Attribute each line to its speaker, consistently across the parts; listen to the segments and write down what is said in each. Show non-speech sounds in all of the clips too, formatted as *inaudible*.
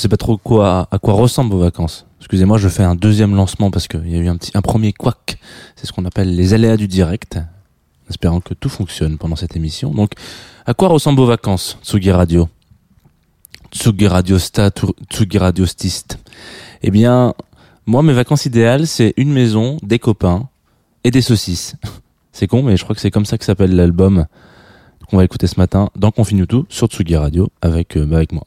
Speaker 1: Sais pas trop quoi, à quoi ressemblent vos vacances. Excusez-moi, je fais un deuxième lancement parce qu'il y a eu un petit, un premier couac. C'est ce qu'on appelle les aléas du direct. Espérant que tout fonctionne pendant cette émission. Donc, à quoi ressemblent vos vacances, Tsugi Radio? Tsugi Tsugi Radio Stist. Eh bien, moi, mes vacances idéales, c'est une maison, des copains et des saucisses. *laughs* C'est con, mais je crois que c'est comme ça que s'appelle l'album qu'on va écouter ce matin dans Confine sur Tsugi Radio avec, euh, bah, avec moi.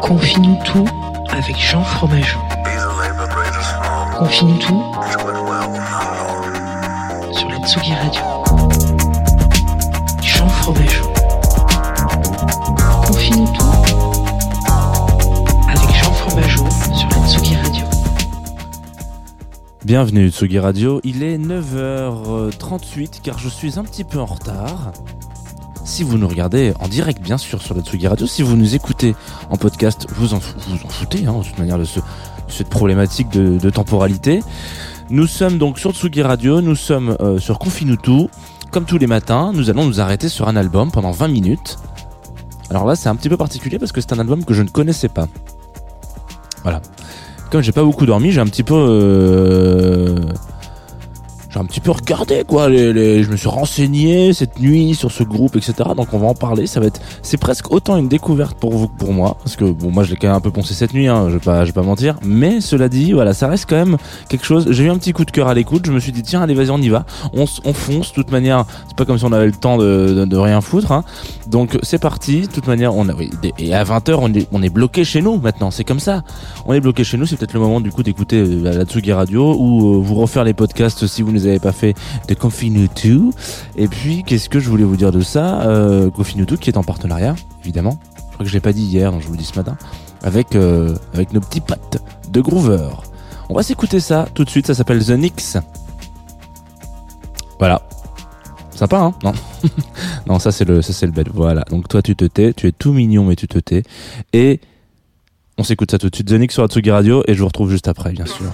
Speaker 2: Confine tout avec Jean Fromageau. Confine tout sur la Tsugi Radio. Jean Fromageau. Confine tout avec Jean Fromageau sur la Tsugi Radio.
Speaker 1: Bienvenue Tsugi Radio, il est 9h38 car je suis un petit peu en retard. Si vous nous regardez en direct bien sûr sur la Tsugi Radio, si vous nous écoutez en podcast, vous en, vous en foutez hein, de toute manière de, ce- de cette problématique de, de temporalité. Nous sommes donc sur Tsugi Radio, nous sommes euh, sur Confinutu. Comme tous les matins, nous allons nous arrêter sur un album pendant 20 minutes. Alors là, c'est un petit peu particulier parce que c'est un album que je ne connaissais pas. Voilà. Comme j'ai pas beaucoup dormi, j'ai un petit peu euh, j'ai un petit peu regardé quoi les, les- je me suis renseigné cette nuit sur ce groupe etc donc on va en parler ça va être c'est presque autant une découverte pour vous que pour moi parce que bon moi je l'ai quand même un peu poncé cette nuit hein, je vais pas je vais pas mentir mais cela dit voilà ça reste quand même quelque chose j'ai eu un petit coup de cœur à l'écoute je me suis dit tiens allez vas-y on y va on, on fonce de toute manière c'est pas comme si on avait le temps de, de, rien foutre hein. donc c'est parti de toute manière on a et à 20h on est on est bloqué chez nous maintenant c'est comme ça on est bloqué chez nous, c'est peut-être le moment du coup d'écouter euh, la Tsugi Radio ou euh, vous refaire les podcasts si vous ne les avez pas fait de Confinutu. Et puis, qu'est-ce que je voulais vous dire de ça euh, Confinutu qui est en partenariat, évidemment. Je crois que je l'ai pas dit hier, donc je vous le dis ce matin. Avec, euh, avec nos petits potes de Groover. On va s'écouter ça tout de suite, ça s'appelle The Nix. Voilà. Sympa, hein? Non. *laughs* non, ça c'est le, ça c'est le bête. Voilà. Donc toi tu te tais, tu es tout mignon mais tu te tais. Et on s'écoute ça tout de suite. The Nix sur Atsugi Radio et je vous retrouve juste après, bien sûr.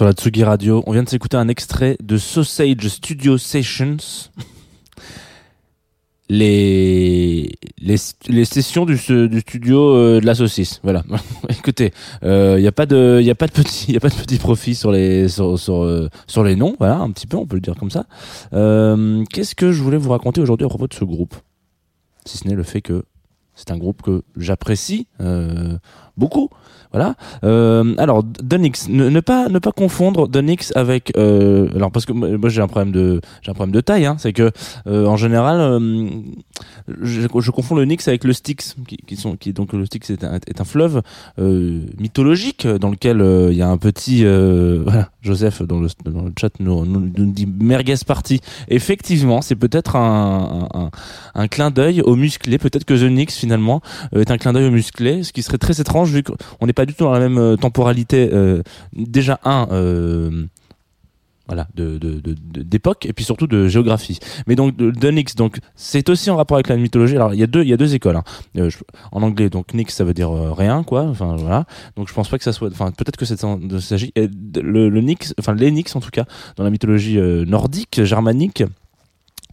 Speaker 1: Sur la Tsugi Radio. On vient de s'écouter un extrait de Sausage Studio Sessions. Les, les, les sessions du, du studio euh, de la saucisse. Voilà. *laughs* Écoutez, il euh, n'y a pas de, il a pas de petit, y a pas de petit profit sur les, sur, sur, euh, sur, les noms. Voilà, un petit peu, on peut le dire comme ça. Qu'est-ce que je voulais vous raconter aujourd'hui à propos de ce groupe? Si ce n'est le fait que c'est un groupe que j'apprécie beaucoup. Voilà. Euh, alors Dunix, ne, pas ne pas confondre Dunix avec euh, alors parce que moi j'ai un problème de j'ai un problème de taille. Hein, c'est que euh, en général je, confonds le Nix avec le Styx qui, sont qui donc le Styx est un, est un fleuve mythologique dans lequel il y a un petit *laughs* voilà Joseph dans le, dans le chat nous, nous, dit merguez party. Effectivement, c'est peut-être un, un, un, clin d'œil au musclé. Peut-être que The Nix finalement est un clin d'œil au musclé, ce qui serait très étrange vu qu'on n'est pas du tout dans la même euh, temporalité. Euh, déjà un. Euh, voilà, de, d'époque et puis surtout de géographie. Mais donc de, donc c'est aussi en rapport avec la mythologie. Alors il y a deux, il y a deux écoles. Hein. en anglais, donc Nix ça veut dire rien, quoi. Enfin voilà. Donc je pense pas que ça soit. Enfin peut-être que c'est s'agit le, le enfin les en tout cas dans la mythologie nordique, germanique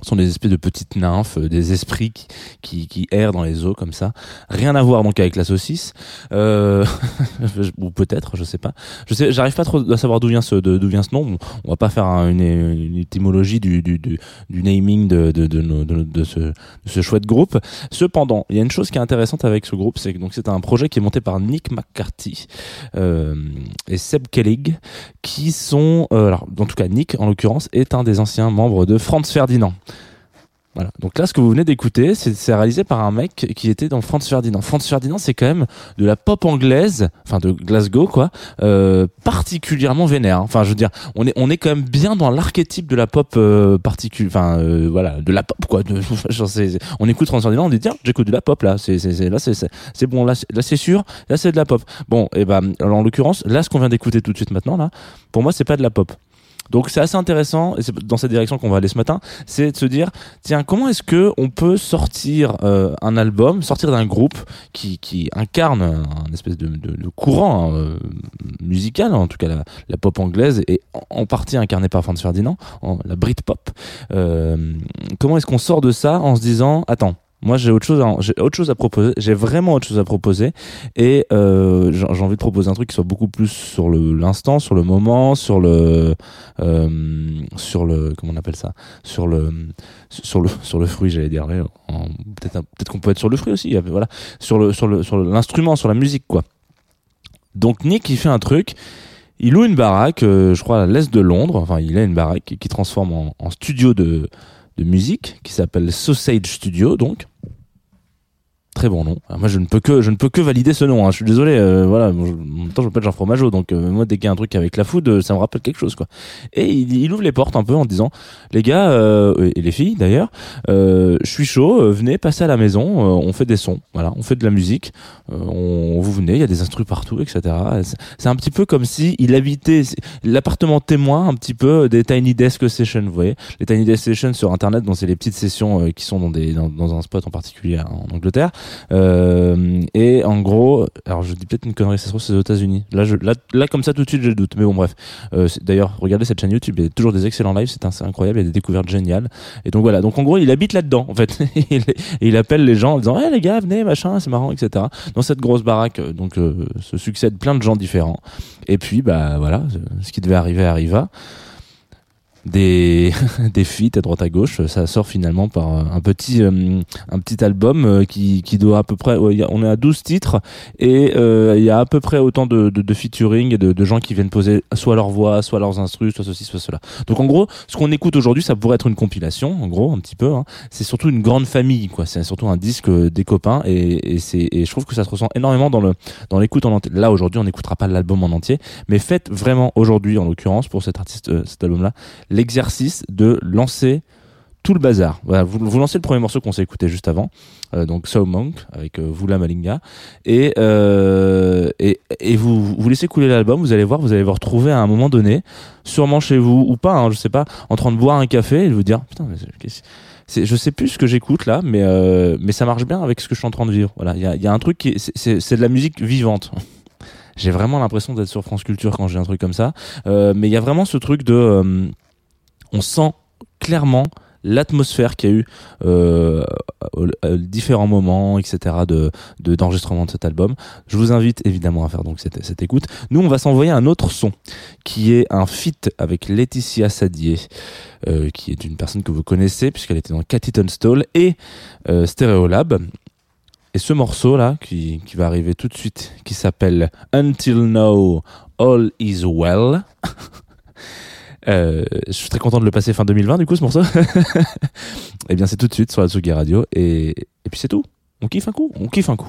Speaker 1: sont des espèces de petites nymphes, euh, des esprits qui, qui, qui, errent dans les eaux comme ça. Rien à voir donc avec la saucisse, euh, *laughs* ou peut-être, je sais pas. Je sais, j'arrive pas trop à savoir d'où vient ce d'où vient ce nom. On va pas faire une, une, étymologie du, du, du, du naming de de, de, de, de, ce, de ce chouette groupe. Cependant, il y a une chose qui est intéressante avec ce groupe, c'est que donc c'est un projet qui est monté par Nick McCarthy euh, et Seb Kellig, qui sont, euh, alors en tout cas Nick en l'occurrence est un des anciens membres de Franz Ferdinand. Voilà. Donc là, ce que vous venez d'écouter, c'est réalisé par un mec qui était dans Franz Ferdinand. Franz Ferdinand, c'est quand même de la pop anglaise, enfin de Glasgow, quoi, euh, particulièrement vénère. Enfin, je veux dire, on est on est quand même bien dans l'archétype de la pop euh, enfin euh, voilà, de la pop quoi. *laughs* On écoute Franz Ferdinand, on dit tiens, j'écoute de la pop là. C'est là c'est c'est bon là là c'est sûr, là c'est de la pop. Bon, et eh ben alors en l'occurrence, là ce qu'on vient d'écouter tout de suite maintenant là, pour moi c'est pas de la pop. Donc c'est assez intéressant et c'est dans cette direction qu'on va aller ce matin, c'est de se dire tiens comment est-ce que on peut sortir euh, un album, sortir d'un groupe qui, qui incarne un espèce de, de, de courant hein, musical, en tout cas la, pop anglaise et en, partie incarné par Franz Ferdinand, la Britpop. Euh, comment est-ce qu'on sort de ça en se disant attends moi, j'ai autre chose, à, j'ai autre chose à proposer. J'ai vraiment autre chose à proposer, et euh, j'ai envie de proposer un truc qui soit beaucoup plus sur le l'instant, sur le moment, sur le, euh, sur le, comment on appelle ça, sur le, sur le, sur le fruit, j'allais dire. Peut-être, peut-être qu'on peut être sur le fruit aussi. Voilà, sur le, sur le, sur l'instrument, sur la musique, quoi. Donc Nick, il fait un truc. Il loue une baraque, euh, je crois à l'est de Londres. Enfin, il a une baraque qui transforme en, en studio de de musique qui s'appelle Sausage Studio donc très bon nom. moi, je ne peux que je ne peux que valider ce nom. Hein. Je suis désolé. Euh, voilà. En même temps, je m'appelle Jean Fromageau, donc euh, moi, dès qu'il un truc avec la food, euh, ça me rappelle quelque chose, quoi. Et il, ouvre les portes un peu en disant, les gars et les filles d'ailleurs, je suis chaud. venez passer à la maison. on fait des sons. Voilà. On fait de la musique. on vous venez. Il y a des instruments partout, etc. C'est un petit peu comme si il habitait l'appartement témoin, un petit peu des Tiny Desk Sessions. Vous voyez, les Tiny Desk Sessions sur Internet, donc c'est les petites sessions qui sont dans des dans, dans un spot en particulier en Angleterre. Euh, et en gros, alors je dis peut-être une connerie, ça se trouve c'est aux États-Unis. Là, je, là, là, comme ça tout de suite, le doute. Mais bon, bref. Euh, D'ailleurs, regardez cette chaîne YouTube, il y a toujours des excellents lives, c'est incroyable, il y a des découvertes géniales. Et donc voilà. Donc en gros, il habite là-dedans, en fait. *laughs* et il appelle les gens en disant, hey, les gars, venez, machin, c'est marrant, etc. Dans cette grosse baraque, euh, donc se succèdent plein de gens différents. Et puis, bah voilà, ce qui devait arriver arriva des *laughs* des feats à droite à gauche. Ça sort finalement par un petit euh, un petit album euh, qui qui doit à peu près on est à 12 titres et euh, il y a à peu près autant de de, de featuring et de, de, gens qui viennent poser soit leur voix soit leurs instruments soit ceci soit cela. Donc en gros ce qu'on écoute aujourd'hui ça pourrait être une compilation en gros un petit peu hein. c'est surtout une grande famille quoi. C'est surtout un disque des copains et, et c'est et je trouve que ça se ressent énormément dans le dans l'écoute en entier. Là aujourd'hui on n'écoutera pas l'album en entier mais faites vraiment aujourd'hui en l'occurrence pour cet artiste cet album là l'exercice de lancer tout le bazar. Voilà, vous, lancez le premier morceau qu'on s'est écouté juste avant, euh, donc So Monk avec euh, Vula Malinga, et, euh, et, et vous, vous laissez couler l'album. Vous allez voir, vous allez vous retrouver à un moment donné, sûrement chez vous ou pas, hein, je sais pas, en train de boire un café et de vous dire putain, mais c'est, je sais plus ce que j'écoute là, mais euh, mais ça marche bien avec ce que je suis en train de vivre. Voilà, il y a, y a un truc qui c'est, c'est de la musique vivante. *laughs*
Speaker 3: j'ai vraiment l'impression d'être sur France Culture quand j'ai un truc comme ça. Mais il y a vraiment ce truc de, on sent clairement l'atmosphère qu'il y a eu euh, à différents moments, etc. de de- d'enregistrement de, cet album. Je vous invite évidemment à faire donc cette, cette écoute. Nous, on va s'envoyer un autre son qui est un feat avec Laetitia Sadier, euh, qui est une personne que vous connaissez puisqu'elle était dans Cathy Tunstall et euh, Stereolab. Et ce morceau là qui, qui va arriver tout de suite, qui s'appelle Until Now All Is Well. *laughs* Euh, je suis très content de le passer fin 2020 du coup ce morceau. *laughs* Eh bien c'est tout de suite sur la Tsugi Radio et, et puis c'est tout. On kiffe un coup, on kiffe un coup.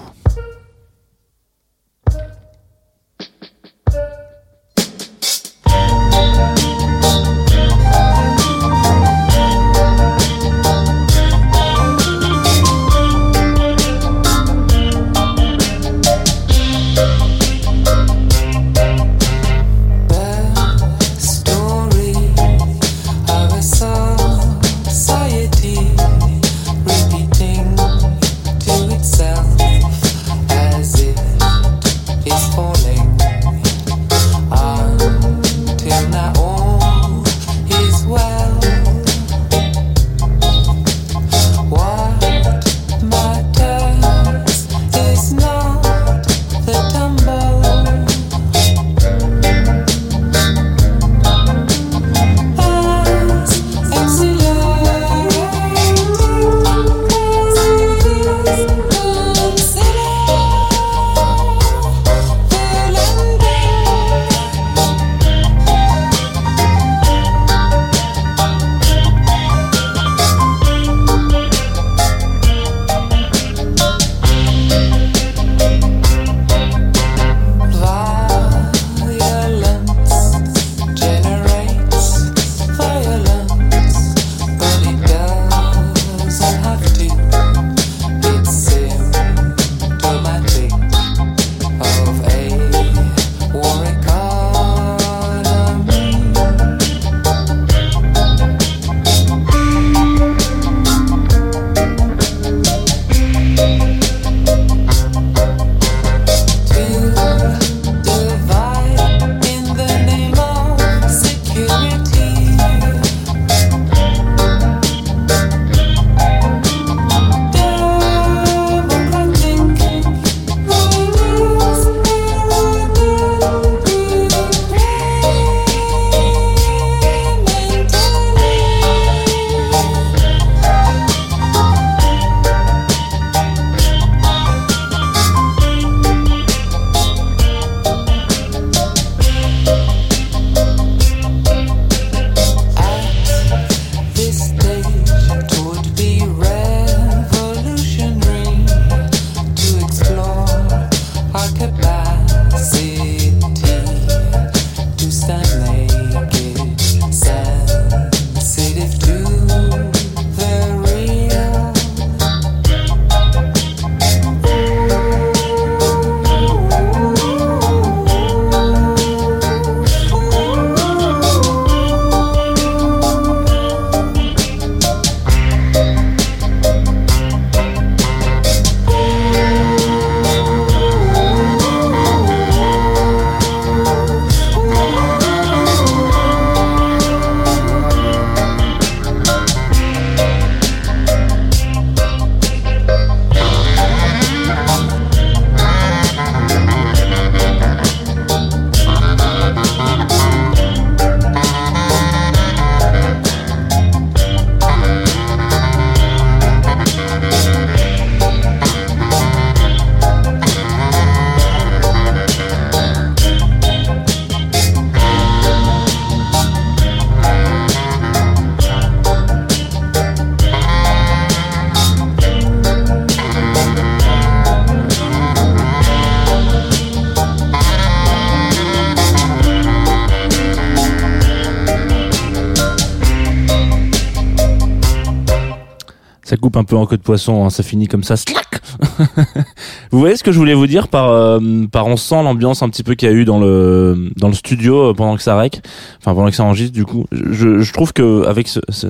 Speaker 3: Ça coupe un peu en queue de poisson, hein, ça finit comme ça. slack *laughs* vous voyez ce que je voulais vous dire par euh, par on sent l'ambiance un petit peu qu'il y a eu dans le dans le studio euh, pendant que ça rec, enfin pendant que ça enregistre du coup. Je, je trouve que avec ce, ce-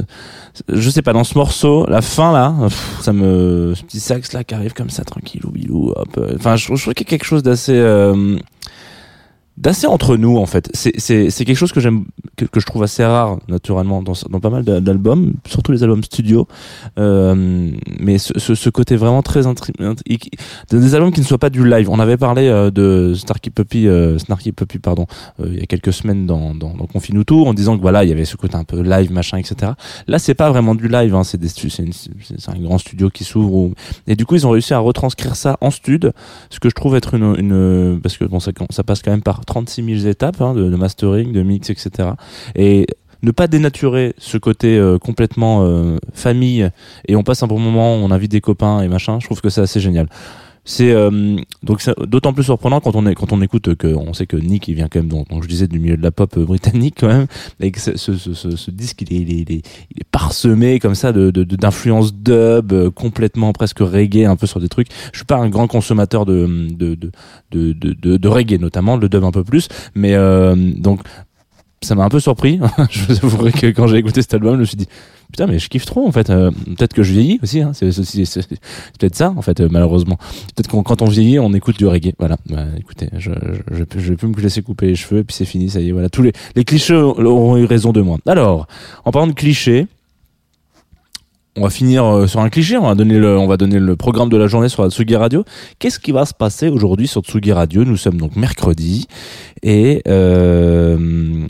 Speaker 3: je sais pas dans ce morceau, la fin là, ça me ce petit sax là qui arrive comme ça tranquille ou bilou, hop. euh, Enfin je, je trouve qu'il y a quelque chose d'assez euh,
Speaker 1: d'assez entre nous en fait. C'est quelque chose que j'aime que, je trouve assez rare naturellement dans dans pas mal d'a- d'albums, surtout les albums studio. Euh, mais ce, ce, ce côté vraiment très des albums qui ne soient pas du live. On avait parlé euh, de Snarky Puppy, euh, Snarky Puppy pardon, euh, il y a quelques semaines dans dans, dans Confine-nous tout en disant que voilà il y avait ce côté un peu live machin etc. Là c'est pas vraiment du live, hein, c'est c'est un grand studio qui s'ouvre et du coup ils ont réussi à retranscrire ça en stud, ce que je trouve être une une parce que bon ça ça passe quand même par 36 000 étapes hein, de, mastering, de mix etc. Et ne pas dénaturer ce côté euh, complètement euh, famille et on passe un bon moment, on invite des copains et machin. Je trouve que c'est assez génial. C'est euh, donc d'autant plus surprenant quand on est quand on écoute que on sait que Nick il vient quand même donc, je disais du milieu de la pop euh, britannique quand même et que ce, ce, ce, disque il est, il est, il est, parsemé comme ça de de- d'influences dub euh, complètement presque reggae un peu sur des trucs. Je suis pas un grand consommateur de de de de, de, de, reggae notamment le dub un peu plus mais donc ça m'a un peu surpris. *laughs* je vous avouerai que quand j'ai écouté cet album, je me suis dit putain mais je kiffe trop en fait. Euh, peut-être que je vieillis aussi. Hein. C'est, peut-être ça en fait euh, malheureusement. Peut-être qu'on quand on vieillit, on écoute du reggae. Voilà. Bah, écoutez, je, je, je, je vais plus me laisser couper les cheveux et puis c'est fini. Ça y est. Voilà. Tous les les clichés auront eu raison de moi. Alors, en parlant de clichés. On va finir euh, sur un cliché, on va donner le, programme de la journée sur Tsugi Radio. Qu'est-ce qui va se passer aujourd'hui sur Tsugi Radio? Nous sommes donc mercredi et euh,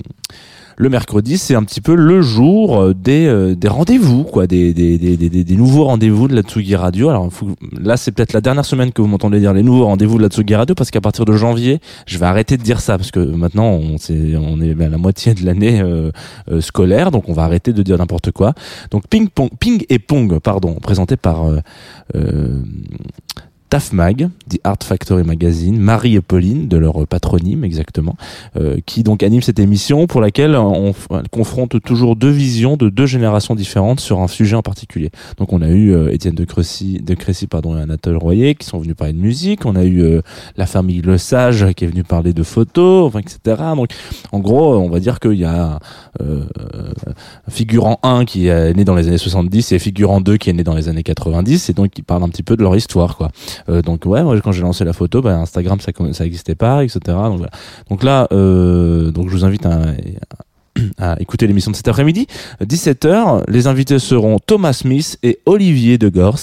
Speaker 1: le mercredi, c'est un petit peu le jour euh, des, euh, des rendez-vous, quoi, des, des, des, des, nouveaux rendez-vous de la Tsugi Radio. Alors là, c'est peut-être la dernière semaine que vous m'entendez dire les nouveaux rendez-vous de la Tsugi Radio, parce qu'à partir de janvier, je vais arrêter de dire ça, parce que maintenant, on, c'est- on est à la moitié de l'année euh, euh, scolaire, donc on va arrêter de dire n'importe quoi. Donc ping pong, ping et pong, pardon, présenté par euh, euh, Taf Mag, The Art Factory Magazine, Marie et Pauline, de leur patronyme exactement, euh, qui donc anime cette émission pour laquelle on, confronte toujours deux visions de deux générations différentes sur un sujet en particulier. Donc on a eu euh, Étienne de Crécy, de Crécy pardon, et Anatole Royer qui sont venus parler de musique, on a eu euh, la famille Le Sage qui est venue parler de photos, enfin, etc. Donc en gros, on va dire qu'il y a euh, un figurant 1 qui est né dans les années 70 et figurant 2 qui est né dans les années 90 et donc qui parle un petit peu de leur histoire quoi. Euh, donc ouais, moi quand j'ai lancé la photo, bah, Instagram ça ça existait pas, etc. Donc, là, euh, donc je vous invite à, écouter l'émission de cet après-midi. 17h, les invités seront Thomas Smith et Olivier de Gors.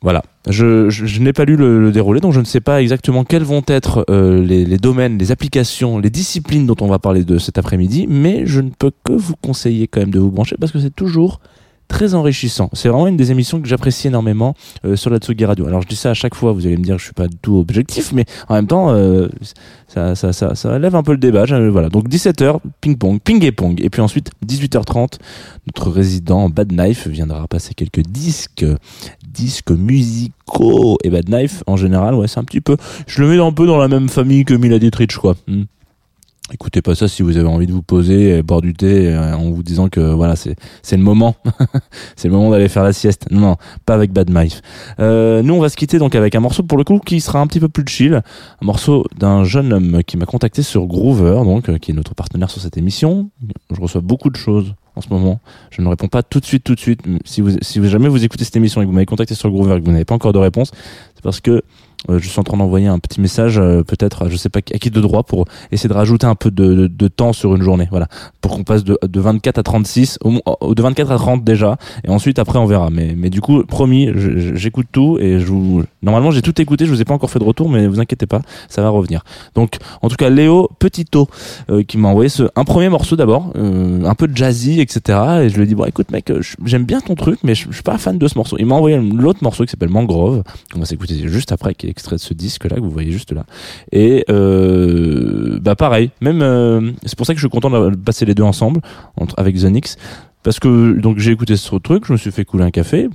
Speaker 1: Voilà. Je, je, n'ai pas lu le, le déroulé, donc je ne sais pas exactement quels vont être euh, les, les domaines, les applications, les disciplines dont on va parler de cet après-midi, mais je ne peux que vous conseiller quand même de vous brancher parce que c'est toujours très enrichissant. C'est vraiment une des émissions que j'apprécie énormément euh, sur la Tsugi Radio. Alors je dis ça à chaque fois, vous allez me dire que je suis pas du tout objectif, mais en même temps, euh, ça, ça, ça, ça lève un peu le débat. Voilà. Donc 17h, ping-pong, ping et pong. Et puis ensuite, 18h30, notre résident Bad Knife viendra passer quelques disques, disques musicaux. Et Bad Knife, en général, ouais, c'est un petit peu, je le mets un peu dans la même famille que Mila Dietrich, quoi. Hmm. Écoutez pas ça si vous avez envie de vous poser et boire du thé euh, en vous disant que voilà c'est c'est le moment. *laughs* C'est le moment d'aller faire la sieste. Non non pas avec Bad Knife. Euh, nous on va se quitter donc avec un morceau pour le coup qui sera un petit peu plus chill. Un morceau d'un jeune homme qui m'a contacté sur Groover donc euh, qui est notre partenaire sur cette émission. Je reçois beaucoup de choses en ce moment. Je ne réponds pas tout de suite tout de suite. Si vous si jamais vous écoutez cette émission et que vous m'avez contacté sur Groover et que vous n'avez pas encore de réponse c'est parce que je suis en train d'envoyer un petit message euh, peut-être je sais pas à qui de droit pour essayer de rajouter un peu de, temps sur une journée voilà. Pour qu'on passe de, de 24 à 36 au, de 24 à 30 déjà et ensuite après on verra. Mais du coup promis j'écoute tout et je vous normalement j'ai tout écouté je vous ai pas encore fait de retour mais vous inquiétez pas ça va revenir. Donc en tout cas Léo Petito euh, qui m'a envoyé un premier morceau d'abord euh, un peu jazzy etc et je lui ai dit bon écoute mec euh, j'aime bien ton truc mais je, suis pas fan de ce morceau. Il m'a envoyé l'autre morceau qui s'appelle Mangrove on va s'écouter juste après qui extrait de ce disque là que vous voyez juste là. Et euh, bah pareil. Même euh, c'est pour ça que je suis content de passer les deux ensemble entre, avec Zonix parce que donc j'ai écouté ce truc je me suis fait couler un café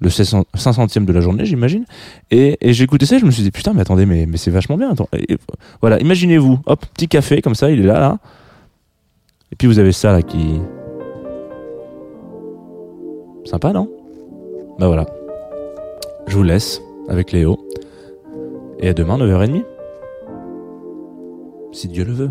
Speaker 1: le 500 500e de la journée j'imagine. Et, et j'ai écouté ça et je me suis dit putain mais attendez mais, mais c'est vachement bien voilà imaginez-vous hop petit café comme ça il est là là. Et puis vous avez ça là qui sympa non? Bah voilà. Je vous laisse avec Léo. Et à demain 9h30 si Dieu le veut